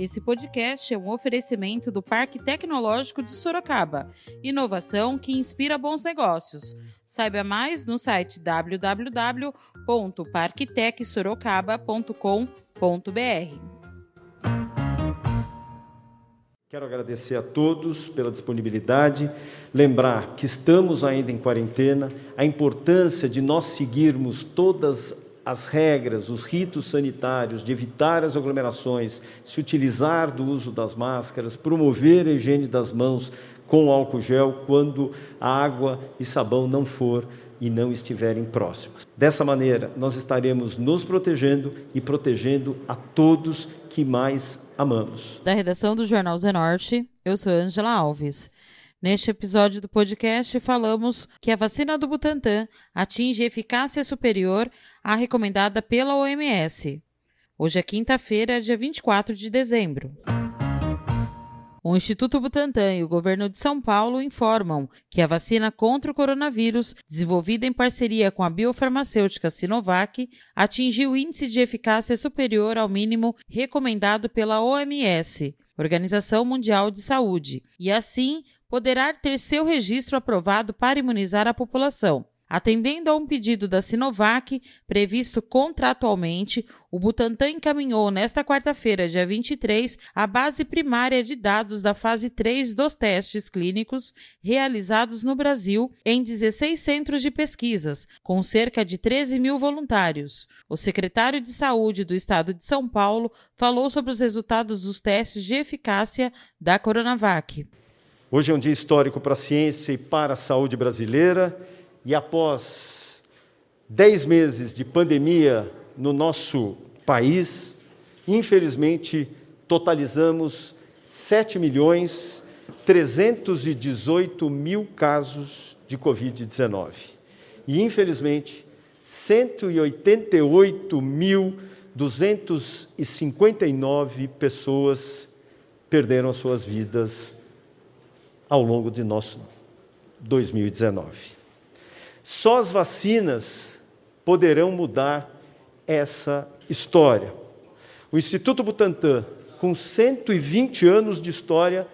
Esse podcast é um oferecimento do Parque Tecnológico de Sorocaba. Inovação que inspira bons negócios. Saiba mais no site www.parktecsorocaba.com.br. Quero agradecer a todos pela disponibilidade, lembrar que estamos ainda em quarentena, a importância de nós seguirmos todas as regras, os ritos sanitários, de evitar as aglomerações, se utilizar do uso das máscaras, promover a higiene das mãos com álcool gel quando a água e sabão não for e não estiverem próximas. Dessa maneira, nós estaremos nos protegendo e protegendo a todos que mais amamos. Da redação do Jornal Zenorte, eu sou Angela Alves. Neste episódio do podcast, falamos que a vacina do Butantan atinge eficácia superior à recomendada pela OMS. Hoje é quinta-feira, dia 24 de dezembro. O Instituto Butantan e o governo de São Paulo informam que a vacina contra o coronavírus, desenvolvida em parceria com a biofarmacêutica Sinovac, atingiu índice de eficácia superior ao mínimo recomendado pela OMS, Organização Mundial de Saúde, e assim poderá ter seu registro aprovado para imunizar a população. Atendendo a um pedido da Sinovac, previsto contratualmente, o Butantan encaminhou nesta quarta-feira, dia 23, a base primária de dados da fase 3 dos testes clínicos realizados no Brasil em 16 centros de pesquisas, com cerca de 13 mil voluntários. O secretário de Saúde do Estado de São Paulo falou sobre os resultados dos testes de eficácia da Coronavac. Hoje é um dia histórico para a ciência e para a saúde brasileira e após dez meses de pandemia no nosso país, infelizmente totalizamos 7 milhões 318 mil casos de Covid-19. E, infelizmente, 188.259 pessoas perderam suas vidas ao longo de nosso 2019. Só as vacinas poderão mudar essa história. O Instituto Butantan, com 120 anos de história,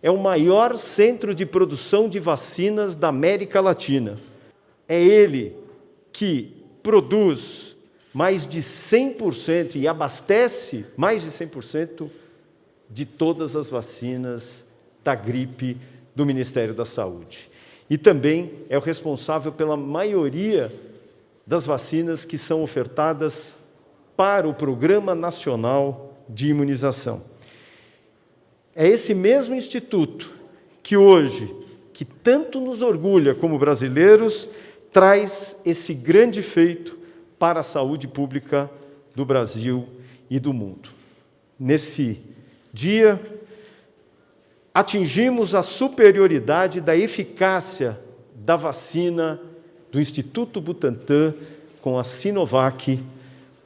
é o maior centro de produção de vacinas da América Latina. É ele que produz mais de 100% e abastece mais de 100% de todas as vacinas da gripe do Ministério da Saúde e também é o responsável pela maioria das vacinas que são ofertadas para o Programa Nacional de Imunização. É esse mesmo instituto que hoje, que tanto nos orgulha como brasileiros, traz esse grande feito para a saúde pública do Brasil e do mundo. Nesse dia, atingimos a superioridade da eficácia da vacina do Instituto Butantan com a Sinovac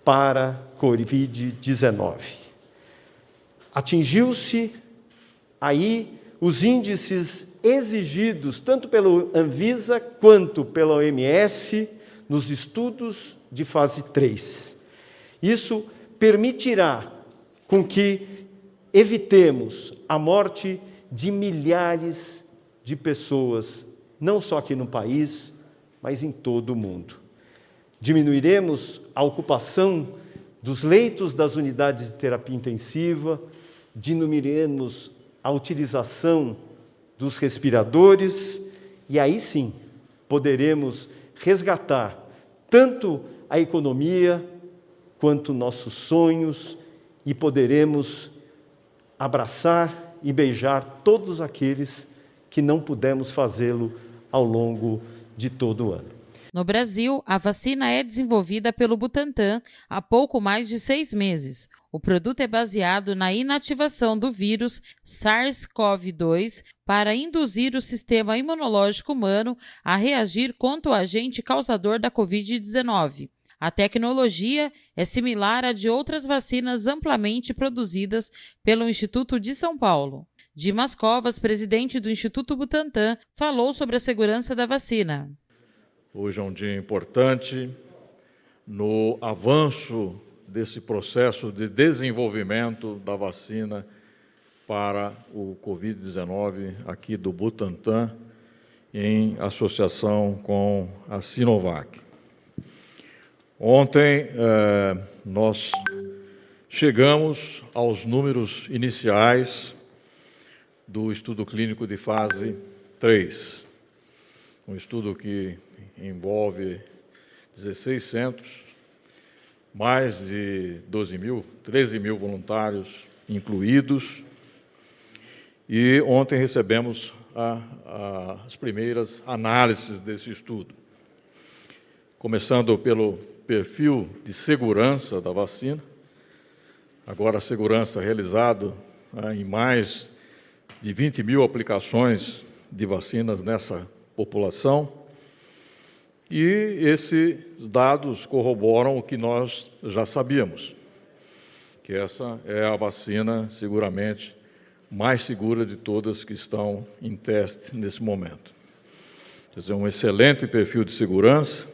para Covid-19. Atingiu-se aí os índices exigidos tanto pelo Anvisa quanto pela OMS nos estudos de fase 3. Isso permitirá com que evitemos a morte de milhares de pessoas, não só aqui no país, mas em todo o mundo. Diminuiremos a ocupação dos leitos das unidades de terapia intensiva, diminuiremos a utilização dos respiradores e aí sim poderemos resgatar tanto a economia quanto nossos sonhos e poderemos abraçar e beijar todos aqueles que não pudemos fazê-lo ao longo de todo o ano. No Brasil, a vacina é desenvolvida pelo Butantan há pouco mais de seis meses. O produto é baseado na inativação do vírus SARS-CoV-2 para induzir o sistema imunológico humano a reagir contra o agente causador da Covid-19. A tecnologia é similar à de outras vacinas amplamente produzidas pelo Instituto de São Paulo. Dimas Covas, presidente do Instituto Butantan, falou sobre a segurança da vacina. Hoje é um dia importante no avanço desse processo de desenvolvimento da vacina para o Covid-19 aqui do Butantan, em associação com a Sinovac. Ontem eh, nós chegamos aos números iniciais do estudo clínico de fase 3, um estudo que envolve 16 centros, mais de 12 mil, 13 mil voluntários incluídos, e ontem recebemos a, a, as primeiras análises desse estudo. Começando pelo perfil de segurança da vacina, agora a segurança realizada né, em mais de 20 mil aplicações de vacinas nessa população. E esses dados corroboram o que nós já sabíamos, que essa é a vacina seguramente mais segura de todas que estão em teste nesse momento. Quer dizer, um excelente perfil de segurança,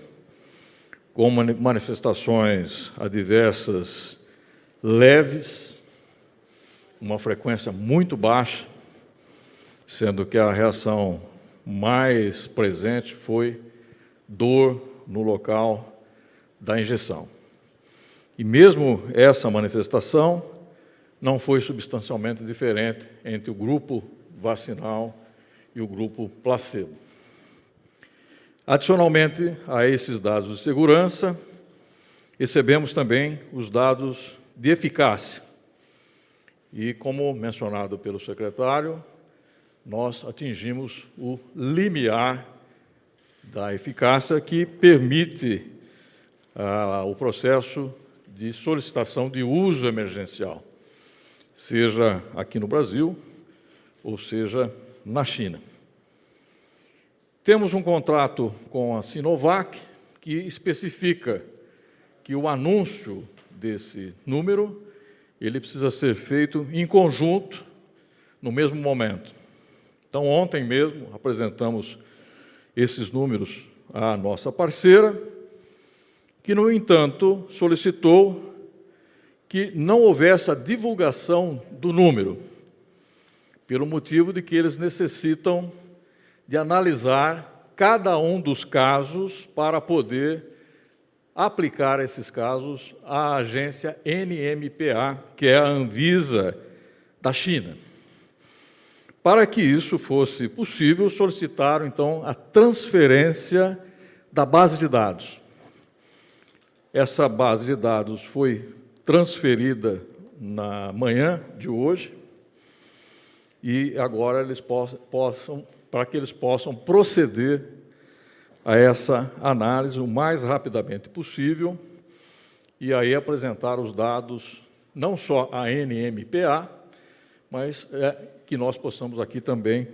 com manifestações adversas leves, uma frequência muito baixa, sendo que a reação mais presente foi dor no local da injeção. E mesmo essa manifestação não foi substancialmente diferente entre o grupo vacinal e o grupo placebo. Adicionalmente a esses dados de segurança, recebemos também os dados de eficácia. E, como mencionado pelo secretário, nós atingimos o limiar da eficácia que permite ah, o processo de solicitação de uso emergencial seja aqui no Brasil ou seja na China. Temos um contrato com a Sinovac que especifica que o anúncio desse número ele precisa ser feito em conjunto no mesmo momento. Então, ontem mesmo apresentamos esses números à nossa parceira, que, no entanto, solicitou que não houvesse a divulgação do número, pelo motivo de que eles necessitam de analisar cada um dos casos para poder aplicar esses casos à agência NMPA, que é a Anvisa da China. Para que isso fosse possível, solicitaram então a transferência da base de dados. Essa base de dados foi transferida na manhã de hoje e agora eles possam, para que eles possam proceder a essa análise o mais rapidamente possível e aí apresentar os dados não só à NMPA, mas é, que nós possamos aqui também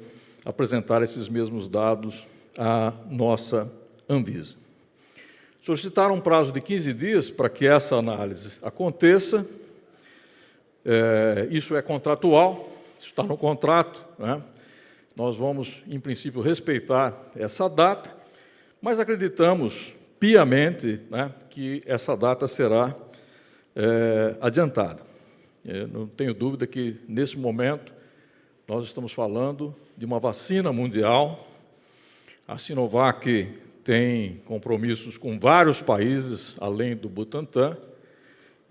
apresentar esses mesmos dados à nossa Anvisa. Solicitaram um prazo de 15 dias para que essa análise aconteça. É, isso é contratual, está no contrato. Né? Nós vamos, em princípio, respeitar essa data, mas acreditamos piamente né, que essa data será é, adiantada. Eu não tenho dúvida que, nesse momento, nós estamos falando de uma vacina mundial. A Sinovac tem compromissos com vários países além do Butantan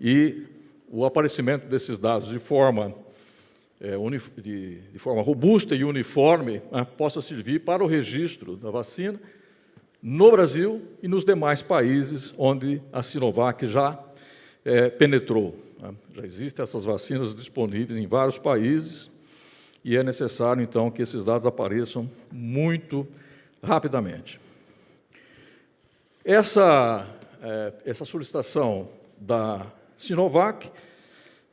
e o aparecimento desses dados de forma, é, de, de, forma robusta e uniforme né, possa servir para o registro da vacina no Brasil e nos demais países onde a Sinovac já é, penetrou. Né. Já existem essas vacinas disponíveis em vários países e é necessário, então, que esses dados apareçam muito rapidamente. Essa, é, essa solicitação da Sinovac,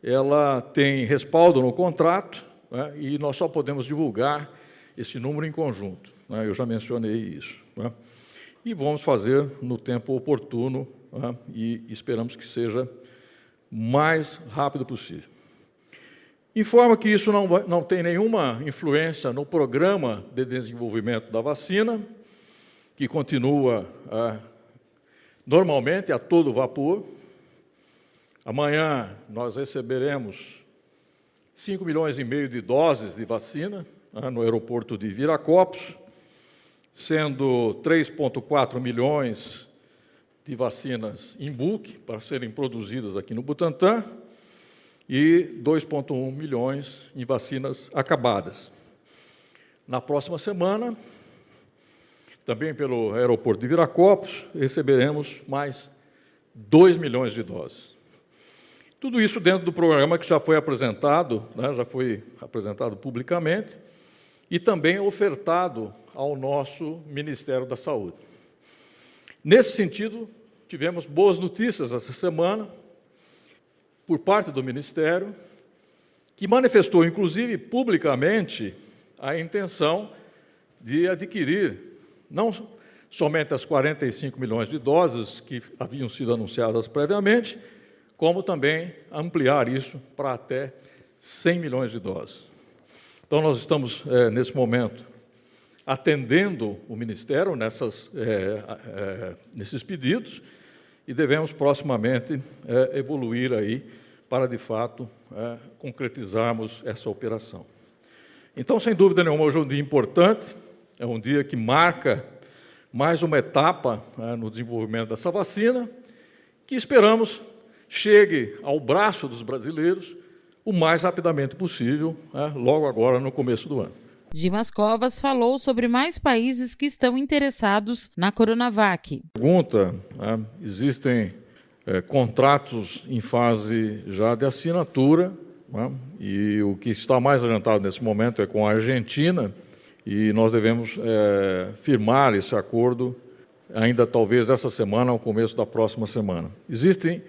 ela tem respaldo no contrato né, e nós só podemos divulgar esse número em conjunto. Né, eu já mencionei isso. Né, e vamos fazer no tempo oportuno né, e esperamos que seja mais rápido possível. Informa que isso não, não tem nenhuma influência no programa de desenvolvimento da vacina, que continua a normalmente a todo vapor. Amanhã nós receberemos 5 milhões e meio de doses de vacina né, no aeroporto de Viracopos, sendo 3,4 milhões de vacinas em bulk para serem produzidas aqui no Butantã e 2,1 milhões em vacinas acabadas. Na próxima semana, também pelo aeroporto de Viracopos, receberemos mais 2 milhões de doses. Tudo isso dentro do programa que já foi apresentado, né, já foi apresentado publicamente e também ofertado ao nosso Ministério da Saúde. Nesse sentido, tivemos boas notícias essa semana por parte do Ministério, que manifestou, inclusive publicamente, a intenção de adquirir não somente as 45 milhões de doses que haviam sido anunciadas previamente, como também ampliar isso para até 100 milhões de doses. Então, nós estamos, é, nesse momento, atendendo o Ministério nessas, é, é, nesses pedidos e devemos proximamente evoluir aí para, de fato, concretizarmos essa operação. Então, sem dúvida nenhuma, hoje é um dia importante, é um dia que marca mais uma etapa né, no desenvolvimento dessa vacina, que esperamos chegue ao braço dos brasileiros o mais rapidamente possível, né, logo agora no começo do ano. Dimas Covas falou sobre mais países que estão interessados na Coronavac. Pergunta: né, existem é, contratos em fase já de assinatura né? E o que está mais adiantado nesse momento é com a Argentina, e nós devemos é, firmar esse acordo ainda talvez essa semana ou começo da próxima semana. Existem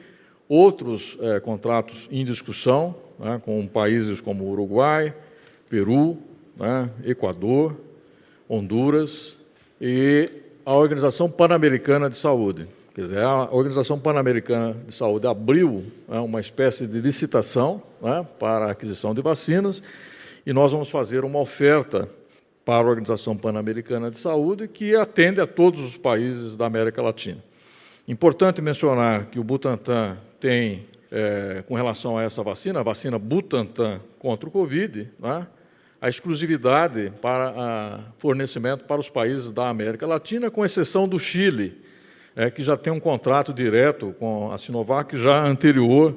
outros é, contratos em discussão né, com países como Uruguai, Peru, né, Equador, Honduras e a Organização Pan-Americana de Saúde. Quer dizer, a Organização Pan-Americana de Saúde abriu né, uma espécie de licitação né, para a aquisição de vacinas e nós vamos fazer uma oferta para a Organização Pan-Americana de Saúde que atende a todos os países da América Latina. Importante mencionar que o Butantan tem, é, com relação a essa vacina, a vacina Butantan contra o Covid, né, a exclusividade para fornecimento para os países da América Latina, com exceção do Chile é, que já tem um contrato direto com a Sinovac já anterior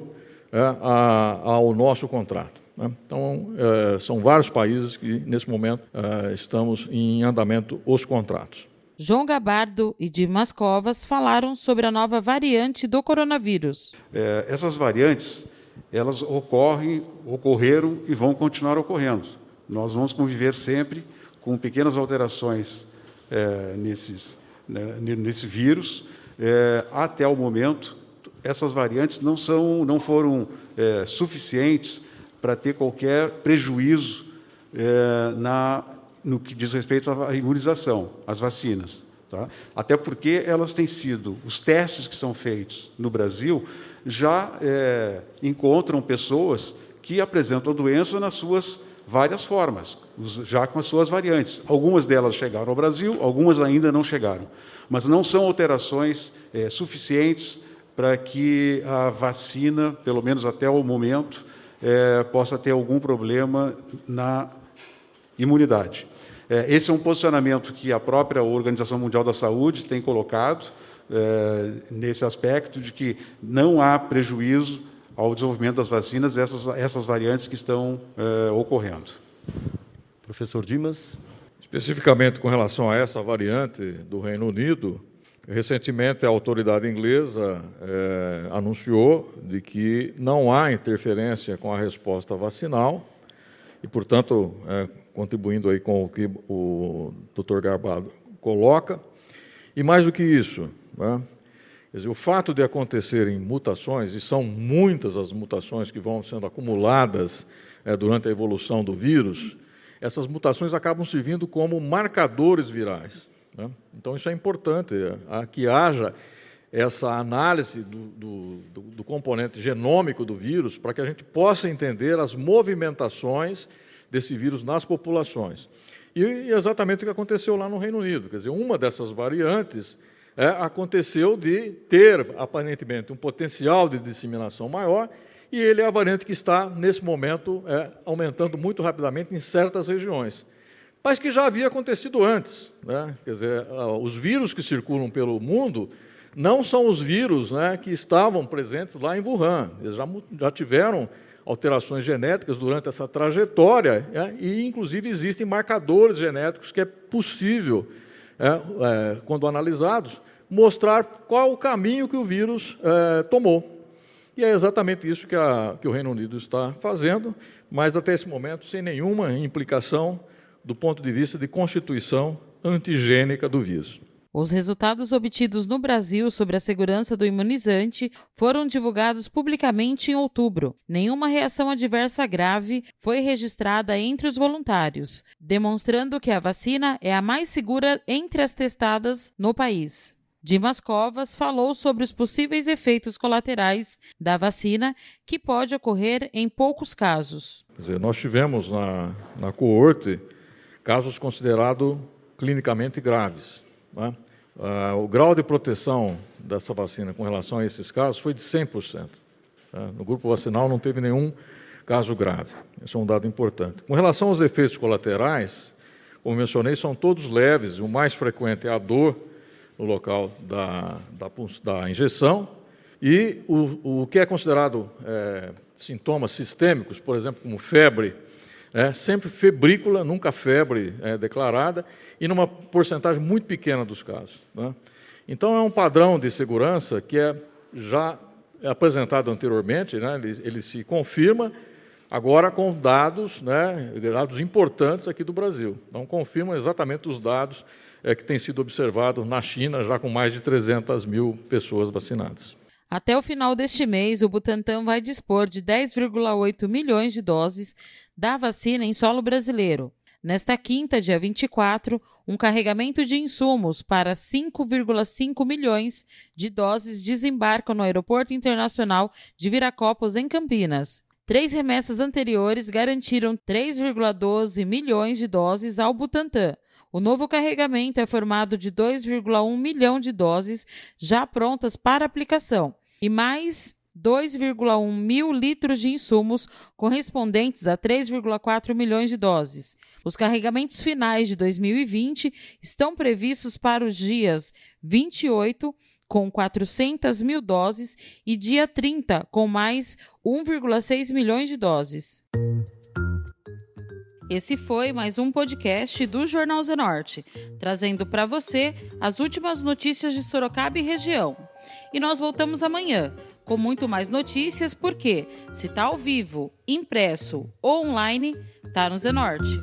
é, a, ao nosso contrato. Né? Então, é, são vários países que, nesse momento, é, estamos em andamento os contratos. João Gabardo e Dimas Covas falaram sobre a nova variante do coronavírus. É, essas variantes, elas ocorrem, ocorreram e vão continuar ocorrendo. Nós vamos conviver sempre com pequenas alterações é, nesses, né, nesse vírus, é, até o momento, essas variantes não, são, não foram é, suficientes para ter qualquer prejuízo é, na, no que diz respeito à imunização, às vacinas. Tá? Até porque elas têm sido, os testes que são feitos no Brasil já é, encontram pessoas que apresentam a doença nas suas várias formas, já com as suas variantes. Algumas delas chegaram ao Brasil, algumas ainda não chegaram mas não são alterações é, suficientes para que a vacina, pelo menos até o momento, é, possa ter algum problema na imunidade. É, esse é um posicionamento que a própria Organização Mundial da Saúde tem colocado é, nesse aspecto de que não há prejuízo ao desenvolvimento das vacinas essas, essas variantes que estão é, ocorrendo. Professor Dimas. Especificamente com relação a essa variante do Reino Unido, recentemente a autoridade inglesa é, anunciou de que não há interferência com a resposta vacinal e, portanto, é, contribuindo aí com o que o Dr. Garbado coloca. E mais do que isso, né, dizer, o fato de acontecerem mutações, e são muitas as mutações que vão sendo acumuladas é, durante a evolução do vírus, essas mutações acabam servindo como marcadores virais. Né? Então, isso é importante, é, que haja essa análise do, do, do, componente genômico do vírus para que a gente possa entender as movimentações desse vírus nas populações. E exatamente o que aconteceu lá no Reino Unido. Quer dizer, uma dessas variantes é, aconteceu de ter, aparentemente, um potencial de disseminação maior, e ele é a variante que está, nesse momento, é, aumentando muito rapidamente em certas regiões. Mas que já havia acontecido antes. Né? Quer dizer, os vírus que circulam pelo mundo não são os vírus né, que estavam presentes lá em Wuhan. Eles já, já tiveram alterações genéticas durante essa trajetória, né, e inclusive existem marcadores genéticos que é possível, é, é, quando analisados, mostrar qual o caminho que o vírus é, tomou. E é exatamente isso que, a, que o Reino Unido está fazendo, mas até esse momento sem nenhuma implicação do ponto de vista de constituição antigênica do vírus. Os resultados obtidos no Brasil sobre a segurança do imunizante foram divulgados publicamente em outubro. Nenhuma reação adversa grave foi registrada entre os voluntários, demonstrando que a vacina é a mais segura entre as testadas no país. Dimas Covas falou sobre os possíveis efeitos colaterais da vacina, que pode ocorrer em poucos casos. Dizer, nós tivemos na, na coorte casos considerados clinicamente graves. Né? Ah, o grau de proteção dessa vacina com relação a esses casos foi de 100%. Tá? No grupo vacinal não teve nenhum caso grave. Esse é um dado importante. Com relação aos efeitos colaterais, como mencionei, são todos leves. O mais frequente é a dor no local da, da, da injeção. E o, o que é considerado é, sintomas sistêmicos, por exemplo, como febre, é, sempre febrícula, nunca febre é, declarada, e numa porcentagem muito pequena dos casos. Né? Então, é um padrão de segurança que é já apresentado anteriormente, né? ele, ele, se confirma agora com dados, né? dados importantes aqui do Brasil. Então, confirma exatamente os dados é, que têm sido observados na China, já com mais de 300 mil pessoas vacinadas. Até o final deste mês, o Butantan vai dispor de 10,8 milhões de doses da vacina em solo brasileiro. Nesta quinta, dia 24, um carregamento de insumos para 5,5 milhões de doses desembarca no Aeroporto Internacional de Viracopos, em Campinas. Três remessas anteriores garantiram 3,12 milhões de doses ao Butantan. O novo carregamento é formado de 2,1 milhão de doses já prontas para aplicação e mais 2,1 mil litros de insumos, correspondentes a 3,4 milhões de doses. Os carregamentos finais de 2020 estão previstos para os dias 28, com 400 mil doses, e dia 30, com mais 1,6 milhões de doses. Esse foi mais um podcast do Jornal Zenorte, trazendo para você as últimas notícias de Sorocaba e região. E nós voltamos amanhã com muito mais notícias, porque se está ao vivo, impresso ou online, está no Zenorte.